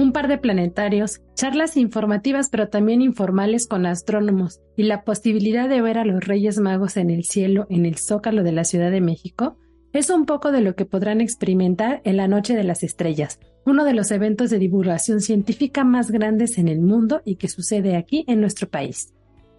un par de planetarios, charlas informativas pero también informales con astrónomos y la posibilidad de ver a los Reyes Magos en el cielo en el Zócalo de la Ciudad de México es un poco de lo que podrán experimentar en la Noche de las Estrellas, uno de los eventos de divulgación científica más grandes en el mundo y que sucede aquí en nuestro país.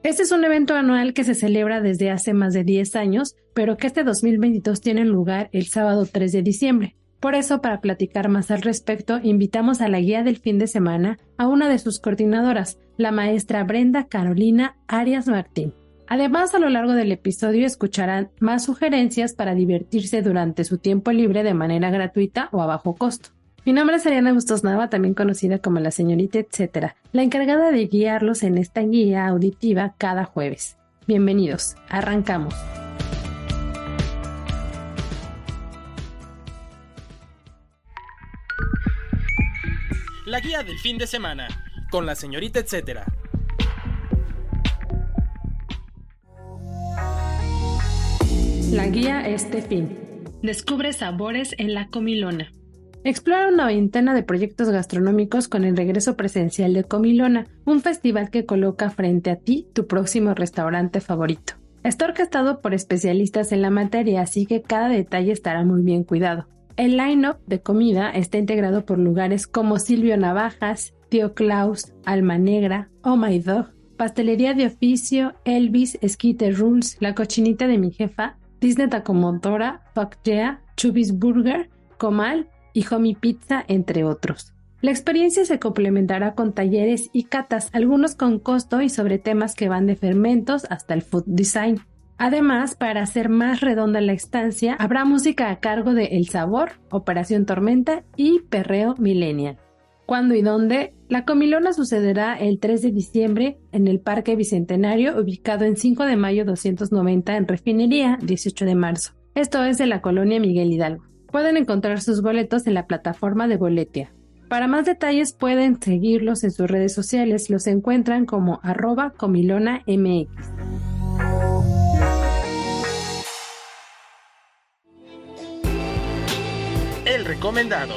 Este es un evento anual que se celebra desde hace más de 10 años, pero que este 2022 tiene lugar el sábado 3 de diciembre. Por eso, para platicar más al respecto, invitamos a la guía del fin de semana a una de sus coordinadoras, la maestra Brenda Carolina Arias Martín. Además, a lo largo del episodio escucharán más sugerencias para divertirse durante su tiempo libre de manera gratuita o a bajo costo. Mi nombre es Ariana Bustos Nava, también conocida como la señorita etcétera, la encargada de guiarlos en esta guía auditiva cada jueves. Bienvenidos, arrancamos. La guía del fin de semana, con la señorita etcétera. La guía este fin. Descubre sabores en la comilona. Explora una veintena de proyectos gastronómicos con el regreso presencial de Comilona, un festival que coloca frente a ti tu próximo restaurante favorito. Está orquestado por especialistas en la materia, así que cada detalle estará muy bien cuidado. El line-up de comida está integrado por lugares como Silvio Navajas, Tío Klaus, Alma Negra, Oh My Dog, Pastelería de Oficio, Elvis, Esquite Rules, La Cochinita de mi Jefa, Disney Tacomotora, Fuck Yeah, Chubis Burger, Comal y Homie Pizza, entre otros. La experiencia se complementará con talleres y catas, algunos con costo y sobre temas que van de fermentos hasta el food design. Además, para hacer más redonda la estancia, habrá música a cargo de El Sabor, Operación Tormenta y Perreo Millennial. ¿Cuándo y dónde? La comilona sucederá el 3 de diciembre en el Parque Bicentenario, ubicado en 5 de mayo 290 en Refinería, 18 de marzo. Esto es de la colonia Miguel Hidalgo. Pueden encontrar sus boletos en la plataforma de Boletia. Para más detalles pueden seguirlos en sus redes sociales, los encuentran como arroba comilona Recomendado.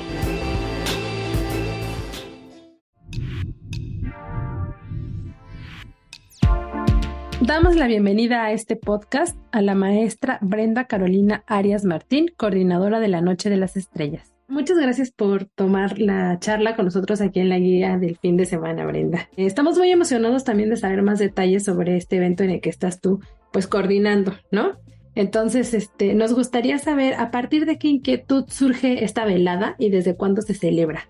Damos la bienvenida a este podcast a la maestra Brenda Carolina Arias Martín, coordinadora de la Noche de las Estrellas. Muchas gracias por tomar la charla con nosotros aquí en la guía del fin de semana, Brenda. Estamos muy emocionados también de saber más detalles sobre este evento en el que estás tú, pues coordinando, ¿no? Entonces, este, nos gustaría saber a partir de qué inquietud surge esta velada y desde cuándo se celebra.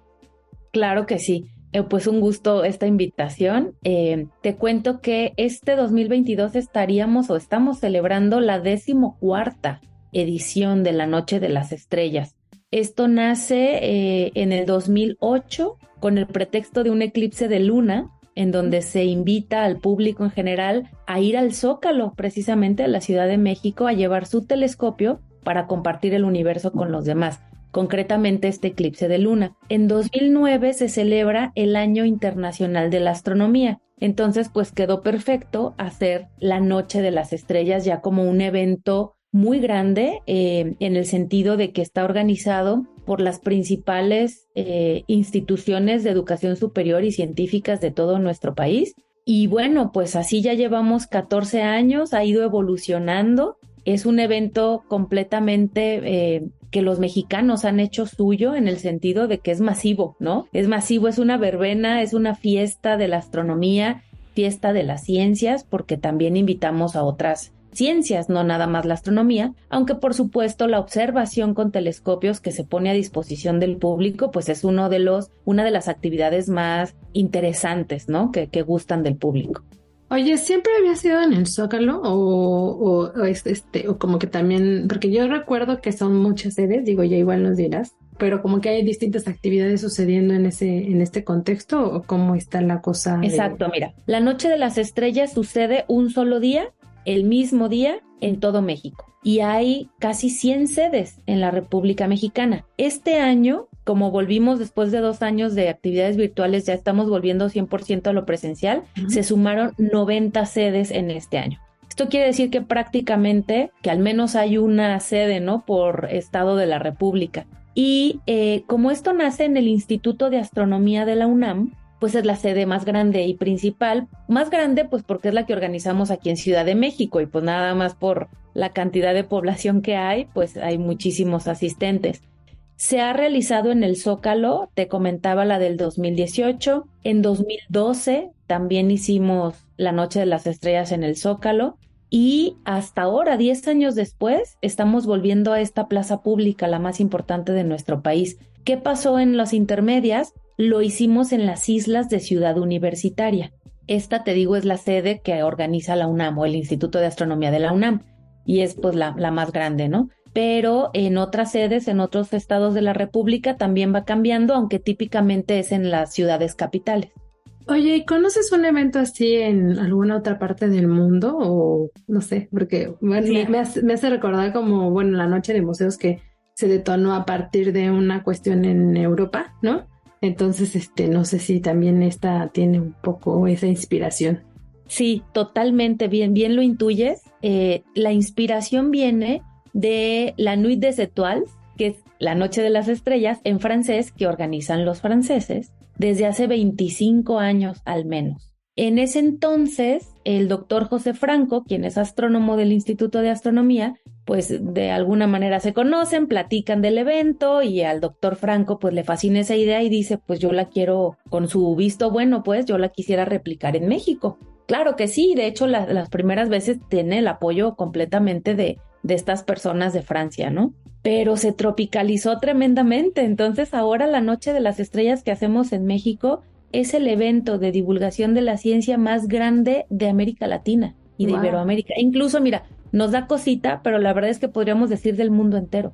Claro que sí. Eh, pues un gusto esta invitación. Eh, te cuento que este 2022 estaríamos o estamos celebrando la decimocuarta edición de la Noche de las Estrellas. Esto nace eh, en el 2008 con el pretexto de un eclipse de luna en donde se invita al público en general a ir al Zócalo, precisamente a la Ciudad de México, a llevar su telescopio para compartir el universo con los demás concretamente este eclipse de luna. En 2009 se celebra el Año Internacional de la Astronomía. Entonces, pues quedó perfecto hacer la Noche de las Estrellas ya como un evento muy grande eh, en el sentido de que está organizado por las principales eh, instituciones de educación superior y científicas de todo nuestro país. Y bueno, pues así ya llevamos 14 años, ha ido evolucionando. Es un evento completamente eh, que los mexicanos han hecho suyo en el sentido de que es masivo, ¿no? Es masivo, es una verbena, es una fiesta de la astronomía, fiesta de las ciencias, porque también invitamos a otras ciencias, no nada más la astronomía, aunque por supuesto la observación con telescopios que se pone a disposición del público, pues es uno de los, una de las actividades más interesantes, ¿no? Que, que gustan del público. Oye, ¿siempre había sido en el Zócalo o, o, este, o como que también, porque yo recuerdo que son muchas sedes, digo, ya igual nos dirás, pero como que hay distintas actividades sucediendo en ese, en este contexto o cómo está la cosa. Exacto, mira, la Noche de las Estrellas sucede un solo día, el mismo día en todo México. Y hay casi 100 sedes en la República Mexicana. Este año como volvimos después de dos años de actividades virtuales, ya estamos volviendo 100% a lo presencial, se sumaron 90 sedes en este año. Esto quiere decir que prácticamente, que al menos hay una sede, ¿no? Por estado de la República. Y eh, como esto nace en el Instituto de Astronomía de la UNAM, pues es la sede más grande y principal. Más grande, pues porque es la que organizamos aquí en Ciudad de México y pues nada más por la cantidad de población que hay, pues hay muchísimos asistentes. Se ha realizado en el Zócalo, te comentaba la del 2018, en 2012 también hicimos la Noche de las Estrellas en el Zócalo y hasta ahora, 10 años después, estamos volviendo a esta plaza pública, la más importante de nuestro país. ¿Qué pasó en las intermedias? Lo hicimos en las islas de Ciudad Universitaria. Esta, te digo, es la sede que organiza la UNAM o el Instituto de Astronomía de la UNAM y es pues la, la más grande, ¿no? pero en otras sedes, en otros estados de la República también va cambiando, aunque típicamente es en las ciudades capitales. Oye, ¿y conoces un evento así en alguna otra parte del mundo? O no sé, porque bueno, me, hace, recordar como, bueno, la noche de museos que se detonó a partir de una cuestión en Europa, ¿no? Entonces, este, no sé si también esta tiene un poco esa inspiración. Sí, totalmente bien, bien lo intuyes. Eh, la inspiración viene de la Nuit des Étoiles, que es la Noche de las Estrellas en francés que organizan los franceses desde hace 25 años al menos. En ese entonces, el doctor José Franco, quien es astrónomo del Instituto de Astronomía, pues de alguna manera se conocen, platican del evento y al doctor Franco pues le fascina esa idea y dice, pues yo la quiero, con su visto bueno, pues yo la quisiera replicar en México. Claro que sí, de hecho las primeras veces tiene el apoyo completamente de, de estas personas de Francia, ¿no? Pero se tropicalizó tremendamente, entonces ahora la Noche de las Estrellas que hacemos en México es el evento de divulgación de la ciencia más grande de América Latina y de Iberoamérica. incluso, mira, nos da cosita, pero la verdad es que podríamos decir del mundo entero,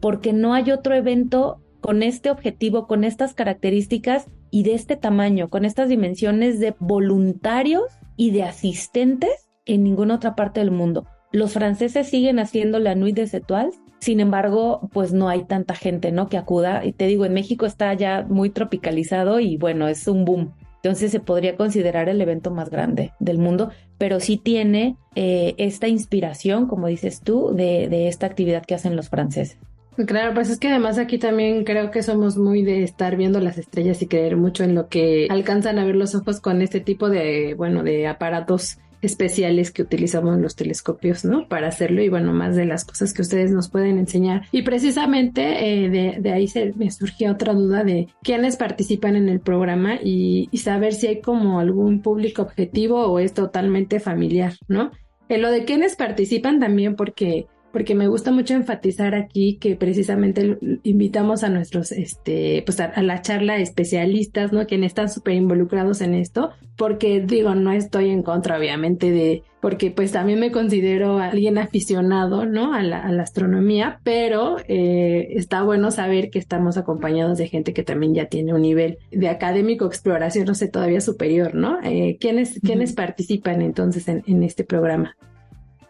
porque no hay otro evento con este objetivo, con estas características y de este tamaño, con estas dimensiones de voluntarios y de asistentes en ninguna otra parte del mundo. Los franceses siguen haciendo la Nuit des Étoiles, sin embargo, pues no hay tanta gente, ¿no? Que acuda. Y te digo, en México está ya muy tropicalizado y bueno, es un boom. Entonces se podría considerar el evento más grande del mundo, pero sí tiene eh, esta inspiración, como dices tú, de, de esta actividad que hacen los franceses. Claro, pues es que además aquí también creo que somos muy de estar viendo las estrellas y creer mucho en lo que alcanzan a ver los ojos con este tipo de, bueno, de aparatos especiales que utilizamos los telescopios, ¿no? Para hacerlo y bueno, más de las cosas que ustedes nos pueden enseñar. Y precisamente eh, de, ahí se me surgió otra duda de quiénes participan en el programa y, y, saber si hay como algún público objetivo o es totalmente familiar, ¿no? En lo de quiénes participan también porque porque me gusta mucho enfatizar aquí que precisamente invitamos a nuestros, este, pues a, la charla especialistas, ¿no? Quienes están súper involucrados en esto, porque digo, no estoy en contra, obviamente, de, porque pues también me considero alguien aficionado, ¿no? A la, astronomía, pero eh, está bueno saber que estamos acompañados de gente que también ya tiene un nivel de académico exploración, no sé, todavía superior, ¿no? Eh, ¿quiénes, participan entonces en, en este programa?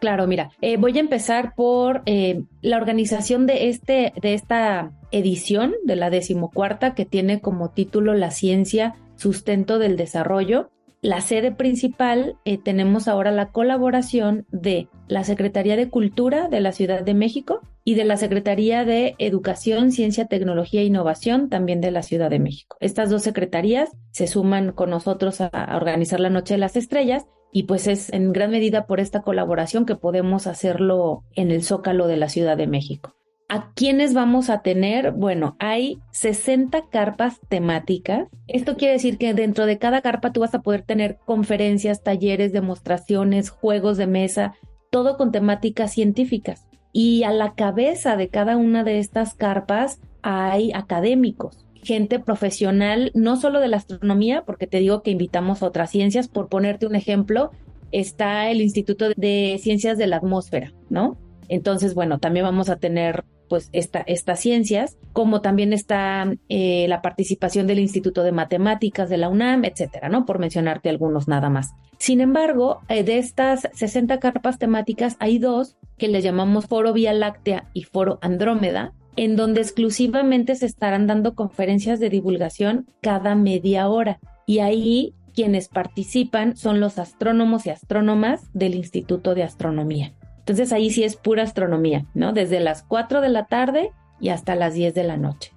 Claro, mira, eh, voy a empezar por eh, la organización de, este, de esta edición de la decimocuarta que tiene como título La ciencia, sustento del desarrollo. La sede principal eh, tenemos ahora la colaboración de la Secretaría de Cultura de la Ciudad de México y de la Secretaría de Educación, Ciencia, Tecnología e Innovación también de la Ciudad de México. Estas dos secretarías se suman con nosotros a organizar la Noche de las Estrellas y pues es en gran medida por esta colaboración que podemos hacerlo en el Zócalo de la Ciudad de México. ¿A quiénes vamos a tener? Bueno, hay 60 carpas temáticas. Esto quiere decir que dentro de cada carpa tú vas a poder tener conferencias, talleres, demostraciones, juegos de mesa, todo con temáticas científicas. Y a la cabeza de cada una de estas carpas hay académicos gente profesional, no solo de la astronomía, porque te digo que invitamos otras ciencias, por ponerte un ejemplo, está el Instituto de Ciencias de la Atmósfera, ¿no? Entonces, bueno, también vamos a tener pues esta, estas ciencias, como también está eh, la participación del Instituto de Matemáticas de la UNAM, etcétera, ¿no? Por mencionarte algunos nada más. Sin embargo, eh, de estas 60 carpas temáticas, hay dos que le llamamos Foro Vía Láctea y Foro Andrómeda, en donde exclusivamente se estarán dando conferencias de divulgación cada media hora. Y ahí quienes participan son los astrónomos y astrónomas del Instituto de Astronomía. Entonces ahí sí es pura astronomía, ¿no? Desde las 4 de la tarde y hasta las 10 de la noche.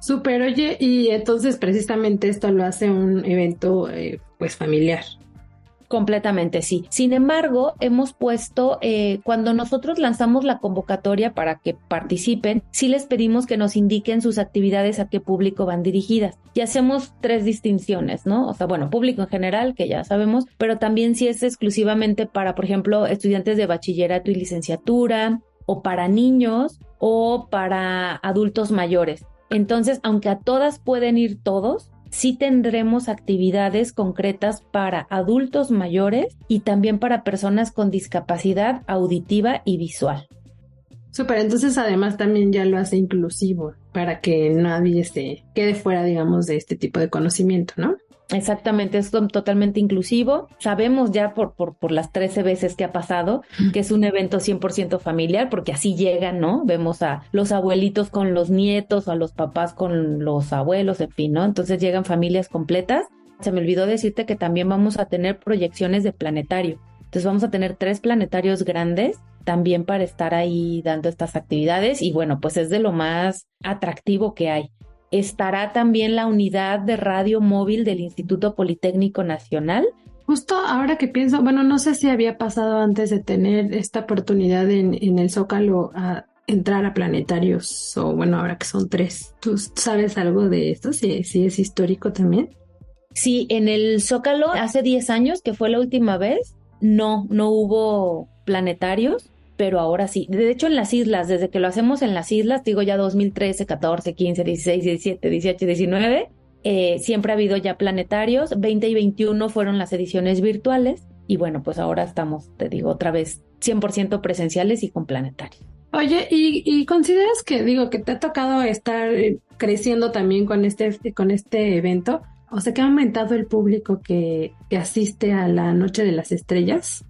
Súper, oye, y entonces precisamente esto lo hace un evento eh, pues familiar. Completamente, sí. Sin embargo, hemos puesto, eh, cuando nosotros lanzamos la convocatoria para que participen, sí les pedimos que nos indiquen sus actividades a qué público van dirigidas. Y hacemos tres distinciones, ¿no? O sea, bueno, público en general, que ya sabemos, pero también si es exclusivamente para, por ejemplo, estudiantes de bachillerato y licenciatura, o para niños, o para adultos mayores. Entonces, aunque a todas pueden ir todos, sí tendremos actividades concretas para adultos mayores y también para personas con discapacidad auditiva y visual. Súper, entonces además también ya lo hace inclusivo para que nadie se quede fuera, digamos, de este tipo de conocimiento, ¿no? Exactamente, es totalmente inclusivo. Sabemos ya por, por, por las 13 veces que ha pasado que es un evento 100% familiar, porque así llegan, ¿no? Vemos a los abuelitos con los nietos o a los papás con los abuelos, en fin, ¿no? Entonces llegan familias completas. Se me olvidó decirte que también vamos a tener proyecciones de planetario. Entonces vamos a tener tres planetarios grandes también para estar ahí dando estas actividades y bueno, pues es de lo más atractivo que hay estará también la unidad de radio móvil del Instituto Politécnico Nacional. Justo ahora que pienso, bueno, no sé si había pasado antes de tener esta oportunidad en, el Zócalo a entrar a planetarios, o bueno, ahora que son tres. ¿Tú sabes algo de esto? Si, si es histórico también. Sí, en el Zócalo hace 10 años, que fue la última vez, no, no hubo planetarios pero ahora sí. De hecho, en las islas, desde que lo hacemos en las islas, digo ya 2013, 14, 15, 16, 17, 18, 19, siempre ha habido ya planetarios. 20 y 21 fueron las ediciones virtuales. Y bueno, pues ahora estamos, te digo, otra vez 100% presenciales y con planetarios. Oye, ¿y, consideras que, digo, que te ha tocado estar eh, creciendo también con este, con este evento? O sea, que ha aumentado el público que, que asiste a la Noche de las Estrellas.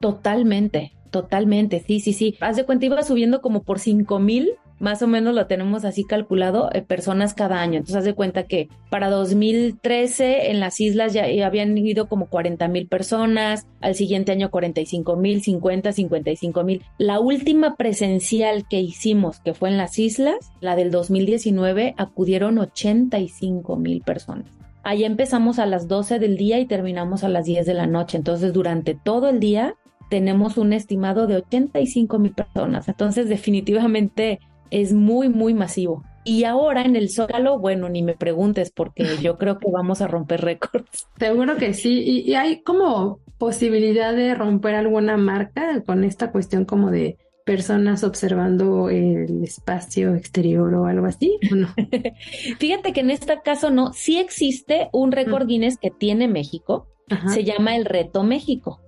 Totalmente, Totalmente, sí, sí, sí. Haz de cuenta, iba subiendo como por cinco mil, más o menos lo tenemos así calculado, eh, personas cada año. Entonces, haz de cuenta que para 2013 en las islas ya, habían ido como 40 mil personas, al siguiente año 45 mil, 50, 55 mil. La última presencial que hicimos, que fue en las islas, la del 2019, acudieron 85 mil personas. Ahí empezamos a las 12 del día y terminamos a las 10 de la noche. Entonces, durante todo el día tenemos un estimado de 85 mil personas. Entonces, definitivamente es muy, muy masivo. Y ahora en el Zócalo, bueno, ni me preguntes porque yo creo que vamos a romper récords. Seguro que sí. Y, hay como posibilidad de romper alguna marca con esta cuestión como de personas observando el espacio exterior o algo así, no? Fíjate que en este caso no, sí existe un récord Guinness que tiene México, se llama el Reto México.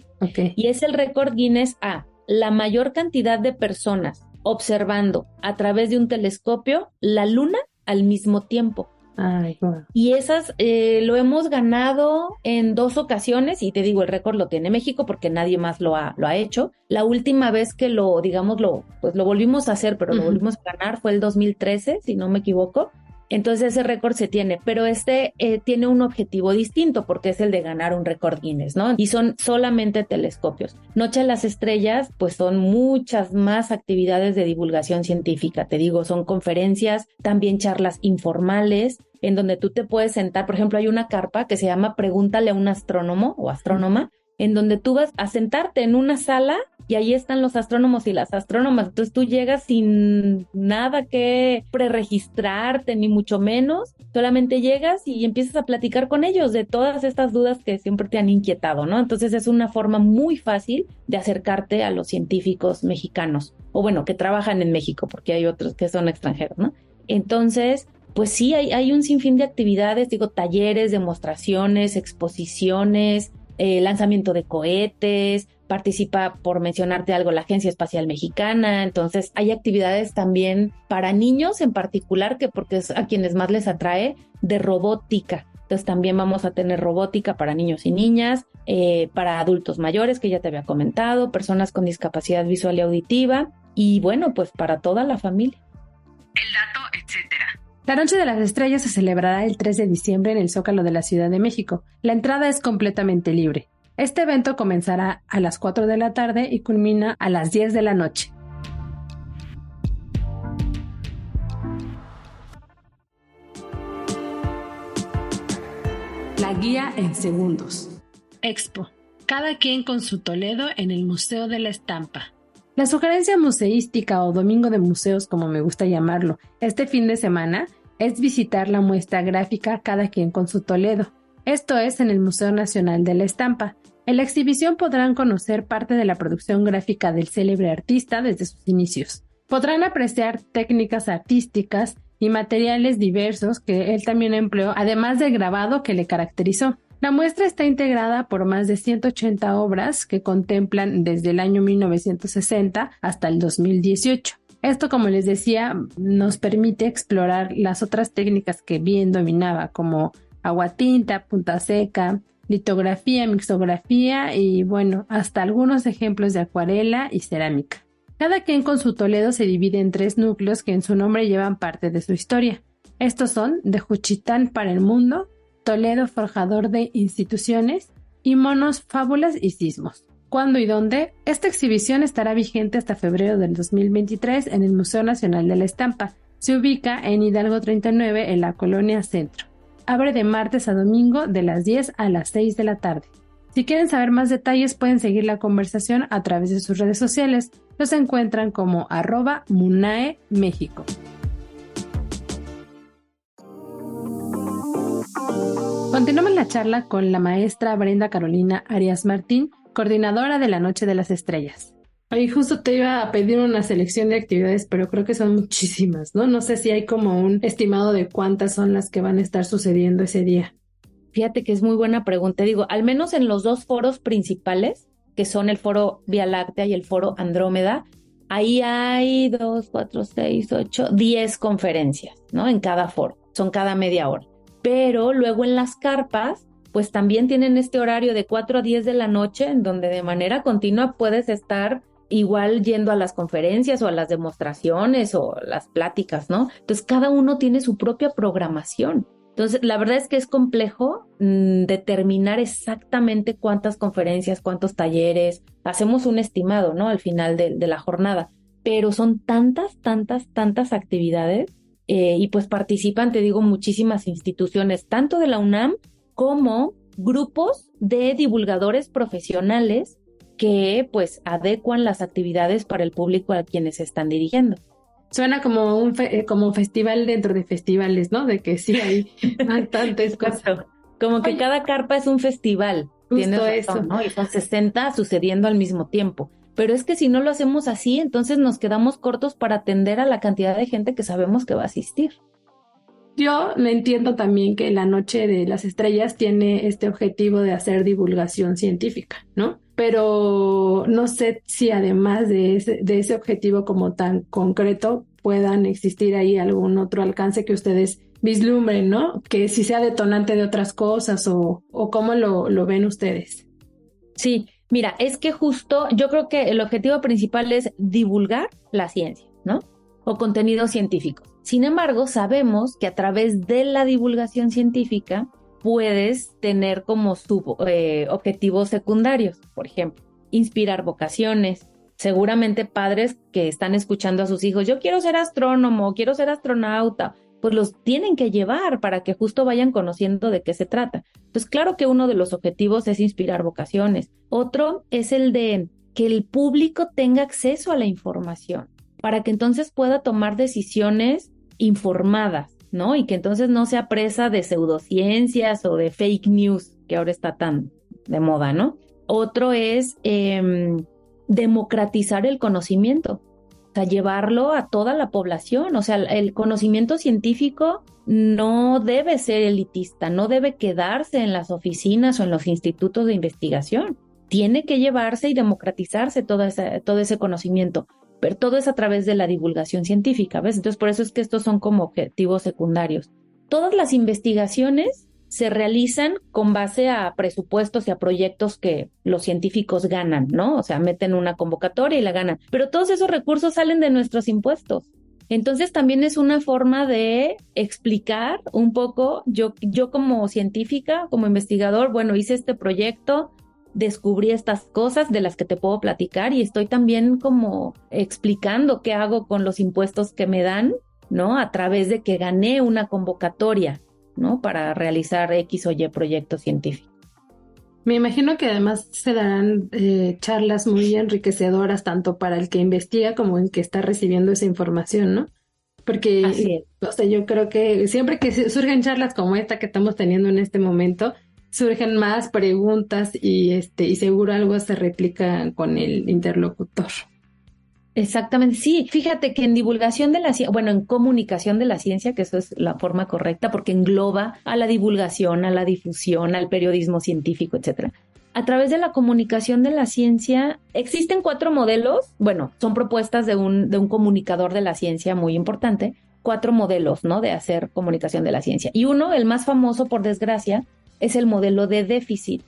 Y es el récord Guinness a la mayor cantidad de personas observando a través de un telescopio la luna al mismo tiempo. Y esas eh, lo hemos ganado en dos ocasiones y te digo, el récord lo tiene México porque nadie más lo ha, lo ha hecho. La última vez que lo, digamos, lo, pues lo volvimos a hacer, pero lo volvimos a ganar fue el 2013, si no me equivoco. Entonces ese récord se tiene, pero este eh, tiene un objetivo distinto porque es el de ganar un récord Guinness, ¿no? Y son solamente telescopios. Noche de las Estrellas, pues son muchas más actividades de divulgación científica, te digo, son conferencias, también charlas informales, en donde tú te puedes sentar, por ejemplo, hay una carpa que se llama Pregúntale a un astrónomo o astrónoma, en donde tú vas a sentarte en una sala y ahí están los astrónomos y las astrónomas. Entonces tú llegas sin nada que preregistrarte, ni mucho menos. Solamente llegas y empiezas a platicar con ellos de todas estas dudas que siempre te han inquietado, ¿no? Entonces es una forma muy fácil de acercarte a los científicos mexicanos, o bueno, que trabajan en México, porque hay otros que son extranjeros, ¿no? Entonces, pues sí, hay, hay un sinfín de actividades, digo, talleres, demostraciones, exposiciones, eh, lanzamiento de cohetes, participa, por mencionarte algo, la Agencia Espacial Mexicana, entonces hay actividades también para niños en particular, que porque es a quienes más les atrae, de robótica. Entonces también vamos a tener robótica para niños y niñas, eh, para adultos mayores, que ya te había comentado, personas con discapacidad visual y auditiva, y bueno, pues para toda la familia. El dato, etcétera. La Noche de las Estrellas se celebrará el 3 de diciembre en el Zócalo de la Ciudad de México. La entrada es completamente libre. Este evento comenzará a las 4 de la tarde y culmina a las 10 de la noche. La guía en segundos. Expo. Cada quien con su Toledo en el Museo de la Estampa. La sugerencia museística o domingo de museos, como me gusta llamarlo, este fin de semana es visitar la muestra gráfica Cada quien con su Toledo. Esto es en el Museo Nacional de la Estampa. En la exhibición podrán conocer parte de la producción gráfica del célebre artista desde sus inicios. Podrán apreciar técnicas artísticas y materiales diversos que él también empleó, además del grabado que le caracterizó. La muestra está integrada por más de 180 obras que contemplan desde el año 1960 hasta el 2018. Esto, como les decía, nos permite explorar las otras técnicas que bien dominaba, como agua tinta, punta seca, litografía, mixografía y bueno, hasta algunos ejemplos de acuarela y cerámica. Cada quien con su Toledo se divide en tres núcleos que en su nombre llevan parte de su historia. Estos son de Juchitán para el mundo, Toledo forjador de instituciones y monos, fábulas y sismos. ¿Cuándo y dónde? Esta exhibición estará vigente hasta febrero del 2023 en el Museo Nacional de la Estampa. Se ubica en Hidalgo 39 en la colonia Centro. Abre de martes a domingo de las 10 a las 6 de la tarde. Si quieren saber más detalles pueden seguir la conversación a través de sus redes sociales. Los encuentran como arroba Munae México. Continuamos la charla con la maestra Brenda Carolina Arias Martín, coordinadora de la Noche de las Estrellas. Ahí justo te iba a pedir una selección de actividades, pero creo que son muchísimas, ¿no? No sé si hay como un estimado de cuántas son las que van a estar sucediendo ese día. Fíjate que es muy buena pregunta. Digo, al menos en los dos foros principales, que son el foro Vía Láctea y el foro Andrómeda, ahí hay dos, cuatro, seis, ocho, diez conferencias, ¿no? En cada foro. Son cada media hora pero luego en las carpas, pues también tienen este horario de 4 a 10 de la noche, en donde de manera continua puedes estar igual yendo a las conferencias o a las demostraciones o las pláticas, ¿no? Entonces cada uno tiene su propia programación. Entonces, la verdad es que es complejo mm, determinar exactamente cuántas conferencias, cuántos talleres, hacemos un estimado, ¿no? Al final de la jornada, pero son tantas, tantas, tantas actividades eh, y pues participan, te digo, muchísimas instituciones, tanto de la UNAM como grupos de divulgadores profesionales que pues adecuan las actividades para el público a quienes se están dirigiendo. Suena como un, como un festival dentro de festivales, ¿no? De que sí hay bastantes cosas. Como que cada carpa es un festival. Justo eso. ¿no? Y son 60 sucediendo al mismo tiempo. Pero es que si no lo hacemos así, entonces nos quedamos cortos para atender a la cantidad de gente que sabemos que va a asistir. Yo me entiendo también que la Noche de las Estrellas tiene este objetivo de hacer divulgación científica, ¿no? Pero no sé si además de ese, de ese objetivo como tan concreto puedan existir ahí algún otro alcance que ustedes vislumbren, ¿no? Que si sea detonante de otras cosas o, o cómo lo, lo ven ustedes. Sí, Mira, es que justo yo creo que el objetivo principal es divulgar la ciencia, ¿no? O contenido científico. Sin embargo, sabemos que a través de la divulgación científica puedes tener como su, eh, objetivos secundarios, por ejemplo, inspirar vocaciones. Seguramente padres que están escuchando a sus hijos, yo quiero ser astrónomo, quiero ser astronauta, pues los tienen que llevar para que justo vayan conociendo de qué se trata. Pues claro que uno de los objetivos es inspirar vocaciones. Otro es el de que el público tenga acceso a la información para que entonces pueda tomar decisiones informadas, ¿no? Y que entonces no sea presa de pseudociencias o de fake news, que ahora está tan de moda, ¿no? Otro es em, democratizar el conocimiento. sea, llevarlo a toda la población. O sea, el conocimiento científico no debe ser elitista, no debe quedarse en las oficinas o en los institutos de investigación. Tiene que llevarse y democratizarse todo todo ese conocimiento, todo es a través de la divulgación científica, ¿ves? Entonces, por eso es que estos son como objetivos secundarios. Todas las investigaciones se realizan con base a presupuestos y a proyectos que los científicos ganan, ¿no? O sea, meten una convocatoria y la ganan. Pero todos esos recursos salen de nuestros impuestos. Entonces también es una forma de explicar un poco, yo, yo como científica, como investigador, bueno, hice este proyecto, descubrí estas cosas de las que te puedo platicar y estoy también como explicando qué hago con los impuestos que me dan, ¿no? A través de que gané una convocatoria, ¿no? Para realizar X o Y proyecto científico. Me imagino que además se darán eh, charlas muy enriquecedoras tanto para el que investiga como el que está recibiendo esa información, ¿no? Porque, o sea, yo creo que siempre que surgen charlas como esta que estamos teniendo en este momento, surgen más preguntas y este y seguro algo se replica con el interlocutor. Exactamente, sí. Fíjate que en divulgación de la ciencia, bueno, en comunicación de la ciencia, que eso es la forma correcta, porque engloba a la divulgación, a la difusión, al periodismo científico, etcétera. A través de la comunicación de la ciencia existen cuatro modelos, bueno, son propuestas de un, de un comunicador de la ciencia muy importante, cuatro modelos, ¿no? De hacer comunicación de la ciencia. Y uno, el más famoso, por desgracia, es el modelo de déficit,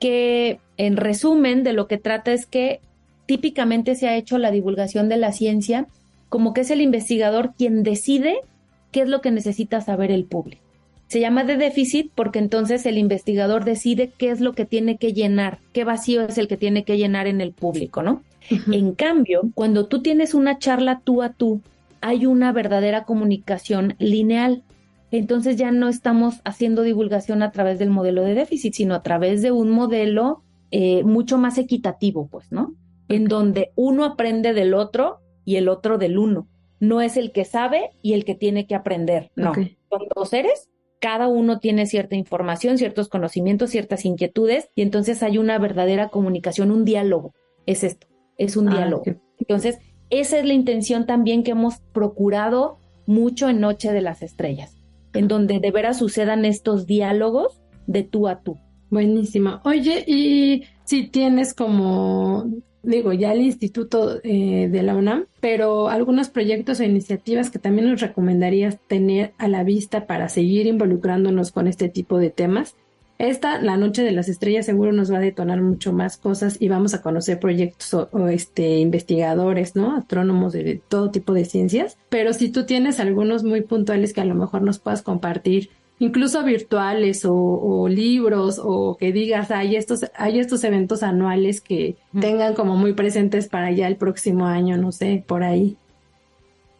que en resumen de lo que trata es que típicamente se ha hecho la divulgación de la ciencia como que es el investigador quien decide qué es lo que necesita saber el público. Se llama de déficit porque entonces el investigador decide qué es lo que tiene que llenar, qué vacío es el que tiene que llenar en el público, ¿no? En cambio, cuando tú tienes una charla tú a tú, hay una verdadera comunicación lineal. Entonces ya no estamos haciendo divulgación a través del modelo de déficit, sino a través de un modelo eh, mucho más equitativo, pues, ¿no? en donde uno aprende del otro y el otro del uno. No es el que sabe y el que tiene que aprender, no. Son dos seres, cada uno tiene cierta información, ciertos conocimientos, ciertas inquietudes y entonces hay una verdadera comunicación, un diálogo. Es esto, es un ah, diálogo. Entonces, esa es la intención también que hemos procurado mucho en Noche de las Estrellas, en donde de veras sucedan estos diálogos de tú a tú. Buenísima. Oye, y si tienes como digo, ya el Instituto eh, de la UNAM, pero algunos proyectos o iniciativas que también nos recomendarías tener a la vista para seguir involucrándonos con este tipo de temas. Esta, la Noche de las Estrellas, seguro nos va a detonar mucho más cosas y vamos a conocer proyectos o, este, investigadores, ¿no? Astrónomos de todo tipo de ciencias. Pero si tú tienes algunos muy puntuales que a lo mejor nos puedas compartir incluso virtuales o, libros o que digas hay estos hay estos eventos anuales que tengan como muy presentes para ya el próximo año no sé por ahí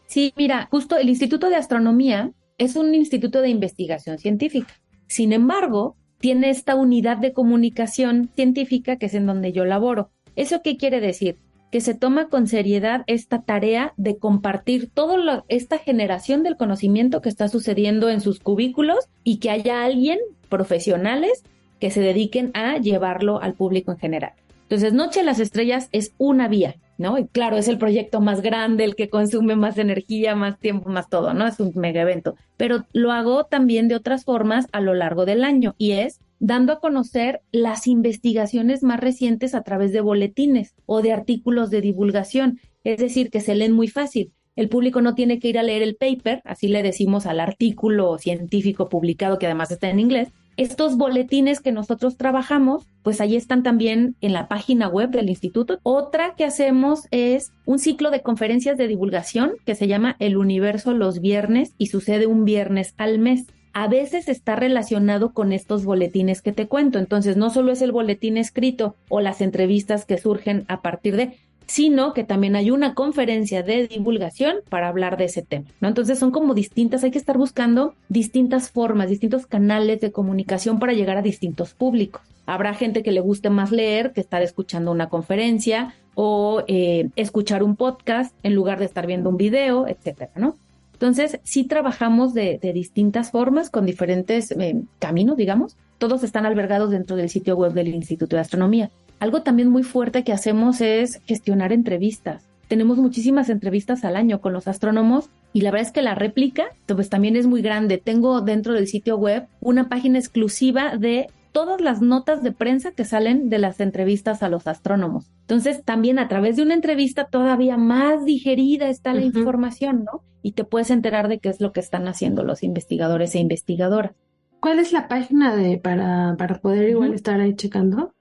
sí mira justo el Instituto de Astronomía es un instituto de investigación científica sin embargo tiene esta unidad de comunicación científica que es en donde yo laboro eso qué quiere decir que se toma con seriedad esta tarea de compartir toda esta generación del conocimiento que está sucediendo en sus cubículos y que haya alguien, profesionales, que se dediquen a llevarlo al público en general. Entonces, Noche de las Estrellas es una vía, ¿no? Y claro, es el proyecto más grande, el que consume más energía, más tiempo, más todo, ¿no? Es un mega evento. Pero lo hago también de otras formas a lo largo del año y es dando a conocer las investigaciones más recientes a través de boletines o de artículos de divulgación, es decir, que se leen muy fácil. El público no tiene que ir a leer el paper, así le decimos al artículo científico publicado que además está en inglés. Estos boletines que nosotros trabajamos, pues ahí están también en la página web del instituto. Otra que hacemos es un ciclo de conferencias de divulgación que se llama El Universo los viernes y sucede un viernes al mes a veces está relacionado con estos boletines que te cuento. Entonces, no solo es el boletín escrito o las entrevistas que surgen a partir de, sino que también hay una conferencia de divulgación para hablar de ese tema, ¿no? Entonces son como distintas, hay que estar buscando distintas formas, distintos canales de comunicación para llegar a distintos públicos. Habrá gente que le guste más leer que estar escuchando una conferencia o eh, escuchar un podcast en lugar de estar viendo un video, etcétera, ¿no? Entonces, sí trabajamos de, distintas formas, con diferentes eh, caminos, digamos. Todos están albergados dentro del sitio web del Instituto de Astronomía. Algo también muy fuerte que hacemos es gestionar entrevistas. tenemos muchísimas entrevistas al año con los astrónomos y la verdad es que la réplica pues también es muy grande. Tengo dentro del sitio web una página exclusiva de todas las notas de prensa que salen de las entrevistas a los astrónomos. Entonces, también a través de una entrevista todavía más digerida está la información, ¿no? Y te puedes enterar de qué es lo que están haciendo los investigadores e investigadoras. ¿Cuál es la página de para, para poder igual estar ahí checando?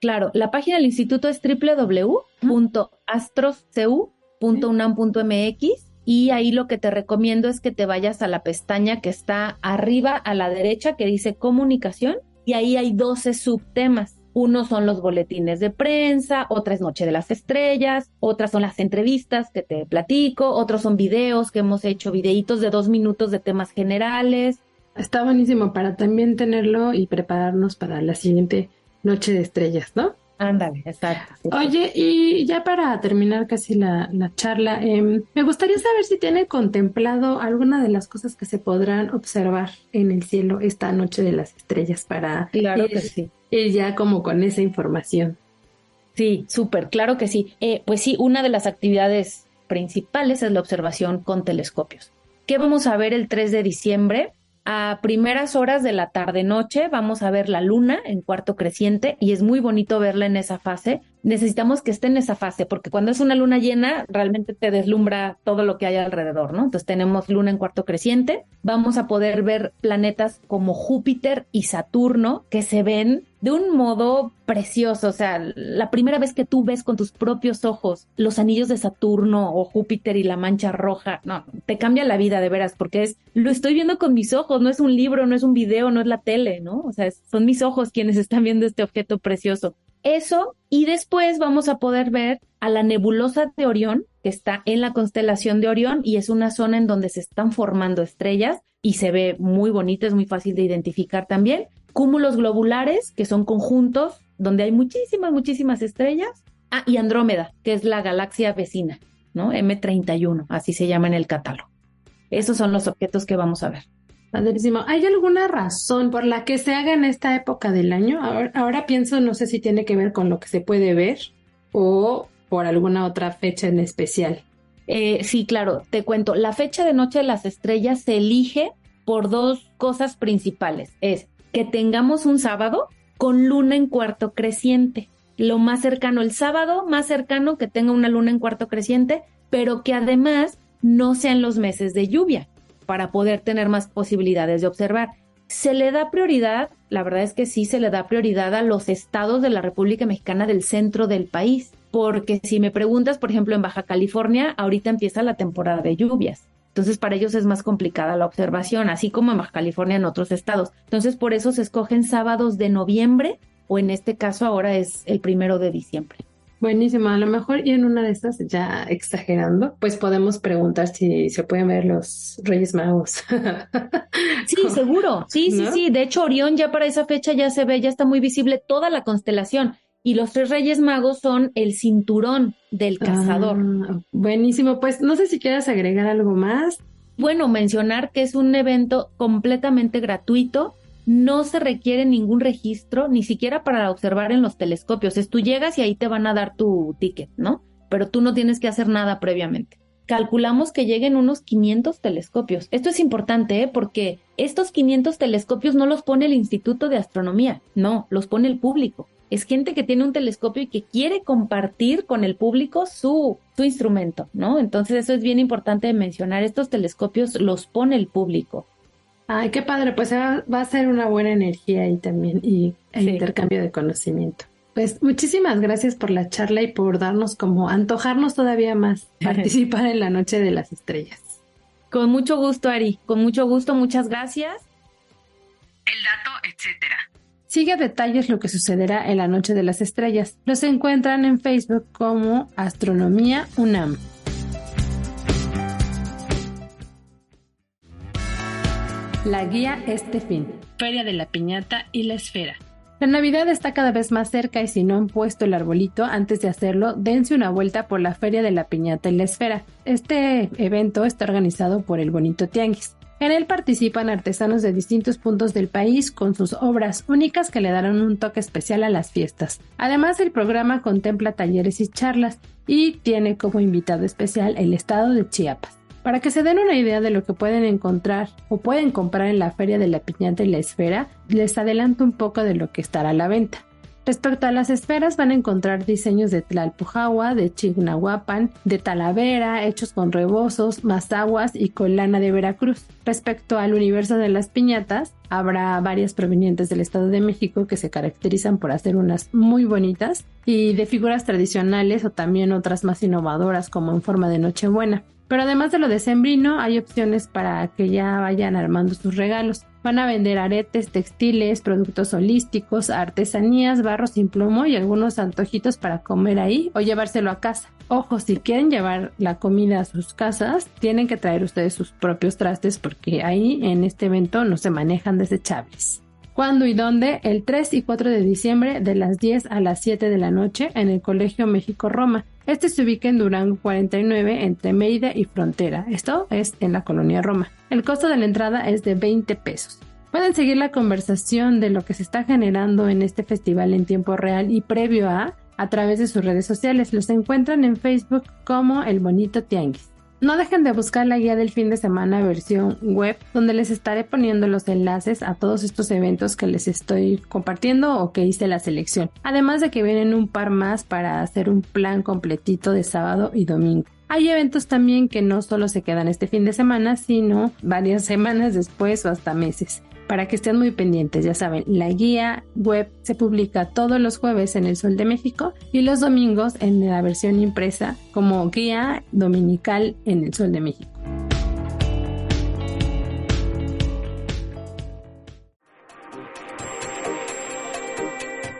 Claro, la página del instituto es www.astroscu.unam.mx y ahí lo que te recomiendo es que te vayas a la pestaña que está arriba a la derecha que dice comunicación y ahí hay 12 subtemas. Unos son los boletines de prensa, otra es Noche de las Estrellas, otras son las entrevistas que te platico, otros son videos que hemos hecho, videitos de dos minutos de temas generales. Está buenísimo para también tenerlo y prepararnos para la siguiente Noche de Estrellas, ¿no? Ándale, exacto. Oye, y ya para terminar casi la, charla, em, me gustaría saber si tiene contemplado alguna de las cosas que se podrán observar en el cielo esta noche de las estrellas para claro que sí. ir ya como con esa información. Sí, súper, claro que sí. Eh, pues sí, una de las actividades principales es la observación con telescopios. ¿Qué vamos a ver el 3 de diciembre? A primeras horas de la tarde-noche vamos a ver la luna en cuarto creciente y es muy bonito verla en esa fase. Necesitamos que esté en esa fase porque cuando es una luna llena realmente te deslumbra todo lo que hay alrededor, ¿no? Entonces tenemos luna en cuarto creciente, vamos a poder ver planetas como Júpiter y Saturno que se ven de un modo precioso. O sea, la primera vez que tú ves con tus propios ojos los anillos de Saturno o Júpiter y la mancha roja, no, te cambia la vida de veras, porque es, lo estoy viendo con mis ojos, no es un libro, no es un video, no es la tele, ¿no? O sea, son mis ojos quienes están viendo este objeto precioso. Eso, y después vamos a poder ver a la nebulosa de Orión, que está en la constelación de Orión y es una zona en donde se están formando estrellas y se ve muy bonita, es muy fácil de identificar también cúmulos globulares, que son conjuntos donde hay muchísimas, muchísimas estrellas. Ah, y Andrómeda, que es la galaxia vecina, ¿no? M31, así se llama en el catálogo. Esos son los objetos que vamos a ver. Padrísimo. ¿Hay alguna razón por la que se haga en esta época del año? Ahora, pienso, no sé si tiene que ver con lo que se puede ver o por alguna otra fecha en especial. Eh, sí, claro, te cuento. La fecha de Noche de las Estrellas se elige por dos cosas principales. Es que tengamos un sábado con luna en cuarto creciente. Lo más cercano, el sábado más cercano que tenga una luna en cuarto creciente, pero que además no sean los meses de lluvia para poder tener más posibilidades de observar. Se le da prioridad, la verdad es que sí se le da prioridad a los estados de la República Mexicana del centro del país, porque si me preguntas, por ejemplo, en Baja California, ahorita empieza la temporada de lluvias. Entonces, para ellos es más complicada la observación, así como en Baja California en otros estados. Entonces, por eso se escogen sábados de noviembre o en este caso ahora es el primero de diciembre. Buenísimo, a lo mejor y en una de estas, ya exagerando, pues podemos preguntar si se pueden ver los Reyes Magos. sí, seguro, sí, sí, sí. De hecho, Orión ya para esa fecha ya se ve, ya está muy visible toda la constelación y los tres Reyes Magos son el cinturón del cazador. Ah, buenísimo, pues no sé si quieras agregar algo más. Bueno, mencionar que es un evento completamente gratuito, no se requiere ningún registro, ni siquiera para observar en los telescopios. Es tú llegas y ahí te van a dar tu ticket, ¿no? Pero tú no tienes que hacer nada previamente. Calculamos que lleguen unos 500 telescopios. Esto es importante, ¿eh? Porque estos 500 telescopios no los pone el Instituto de Astronomía, no, los pone el público es gente que tiene un telescopio y que quiere compartir con el público su, su instrumento, ¿no? Entonces eso es bien importante mencionar. Estos telescopios los pone el público. Ay, qué padre, pues va a ser una buena energía ahí también y el intercambio de conocimiento. Pues muchísimas gracias por la charla y por darnos como antojarnos todavía más participar en la Noche de las Estrellas. Con mucho gusto, Ari, con mucho gusto, muchas gracias. El dato, etcétera. Sigue a detalles lo que sucederá en la Noche de las Estrellas. Los encuentran en Facebook como Astronomía UNAM. La guía este fin. Feria de la Piñata y la Esfera. La Navidad está cada vez más cerca y si no han puesto el arbolito, antes de hacerlo, dense una vuelta por la Feria de la Piñata y la Esfera. Este evento está organizado por el Bonito Tianguis. En él participan artesanos de distintos puntos del país con sus obras únicas que le darán un toque especial a las fiestas. Además, el programa contempla talleres y charlas y tiene como invitado especial el estado de Chiapas. Para que se den una idea de lo que pueden encontrar o pueden comprar en la Feria de la Piñata y la Esfera, les adelanto un poco de lo que estará a la venta. Respecto a las esferas van a encontrar diseños de Tlalpujahua, de Chignahuapan, de Talavera, hechos con rebozos, mazaguas y con lana de Veracruz. Respecto al universo de las piñatas, habrá varias provenientes del Estado de México que se caracterizan por hacer unas muy bonitas y de figuras tradicionales o también otras más innovadoras como en forma de Nochebuena. Pero además de lo de sembrino, hay opciones para que ya vayan armando sus regalos. Van a vender aretes, textiles, productos holísticos, artesanías, barros sin plomo y algunos antojitos para comer ahí o llevárselo a casa. Ojo, si quieren llevar la comida a sus casas, tienen que traer ustedes sus propios trastes porque ahí en este evento no se manejan desechables. ¿Cuándo y dónde? El 3 y 4 de diciembre de las 10 a las 7 de la noche en el Colegio México Roma. Este se ubica en Durango 49 entre Mérida y Frontera. Esto es en la colonia Roma. El costo de la entrada es de 20 pesos. Pueden seguir la conversación de lo que se está generando en este festival en tiempo real y previo a a través de sus redes sociales. Los encuentran en Facebook como El Bonito Tianguis. No dejen de buscar la guía del fin de semana versión web, donde les estaré poniendo los enlaces a todos estos eventos que les estoy compartiendo o que hice la selección. Además de que vienen un par más para hacer un plan completito de sábado y domingo. Hay eventos también que no solo se quedan este fin de semana, sino varias semanas después o hasta meses para que estén muy pendientes. Ya saben, la guía web se publica todos los jueves en El Sol de México y los domingos en la versión impresa como guía dominical en El Sol de México.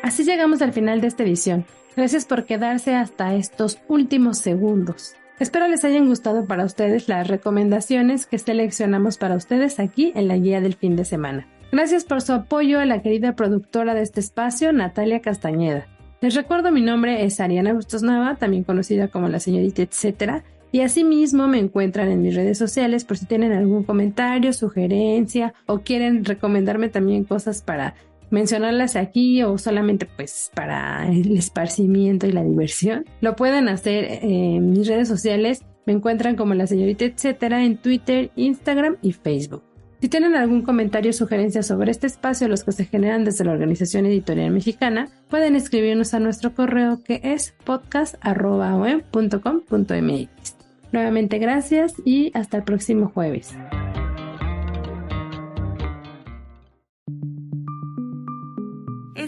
Así llegamos al final de esta edición. Gracias por quedarse hasta estos últimos segundos. Espero les hayan gustado para ustedes las recomendaciones que seleccionamos para ustedes aquí en la guía del fin de semana. Gracias por su apoyo a la querida productora de este espacio, Natalia Castañeda. Les recuerdo mi nombre es Ariana Bustos Nava, también conocida como la señorita etcétera, y asimismo me encuentran en mis redes sociales por si tienen algún comentario, sugerencia o quieren recomendarme también cosas para mencionarlas aquí o solamente pues para el esparcimiento y la diversión, lo pueden hacer en mis redes sociales. Me encuentran como la señorita etcétera en Twitter, Instagram y Facebook. Si tienen algún comentario o sugerencia sobre este espacio, los que se generan desde la Organización Editorial Mexicana, pueden escribirnos a nuestro correo que es podcast.com.mx. Nuevamente gracias y hasta el próximo jueves.